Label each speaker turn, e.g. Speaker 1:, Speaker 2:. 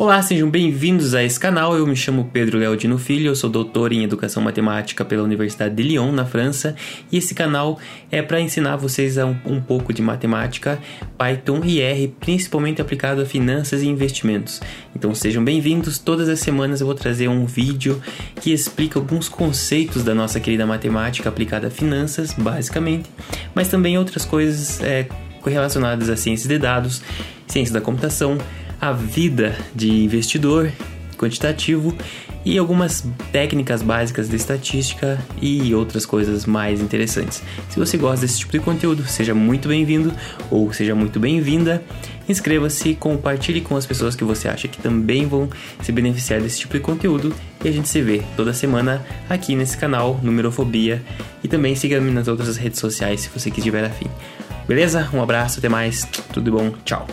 Speaker 1: Olá, sejam bem-vindos a esse canal. Eu me chamo Pedro Leodino Filho, eu sou doutor em Educação Matemática pela Universidade de Lyon, na França, e esse canal é para ensinar vocês um, um, pouco de matemática, Python e R, principalmente aplicado a finanças e investimentos. Então sejam bem-vindos. Todas as semanas eu vou trazer um vídeo que explica alguns conceitos da nossa querida matemática aplicada a finanças, basicamente, mas também outras coisas é, relacionadas a ciências de dados, ciência da computação a vida de investidor quantitativo e algumas técnicas básicas de estatística e outras coisas mais interessantes. Se você gosta desse tipo de conteúdo, seja muito bem-vindo ou seja muito bem-vinda. Inscreva-se, compartilhe com as pessoas que você acha que também vão se beneficiar desse tipo de conteúdo e a gente se vê toda semana aqui nesse canal Numerofobia e também siga-me nas outras redes sociais se você quiser afim. Beleza? Um abraço, até mais, tudo bom, tchau.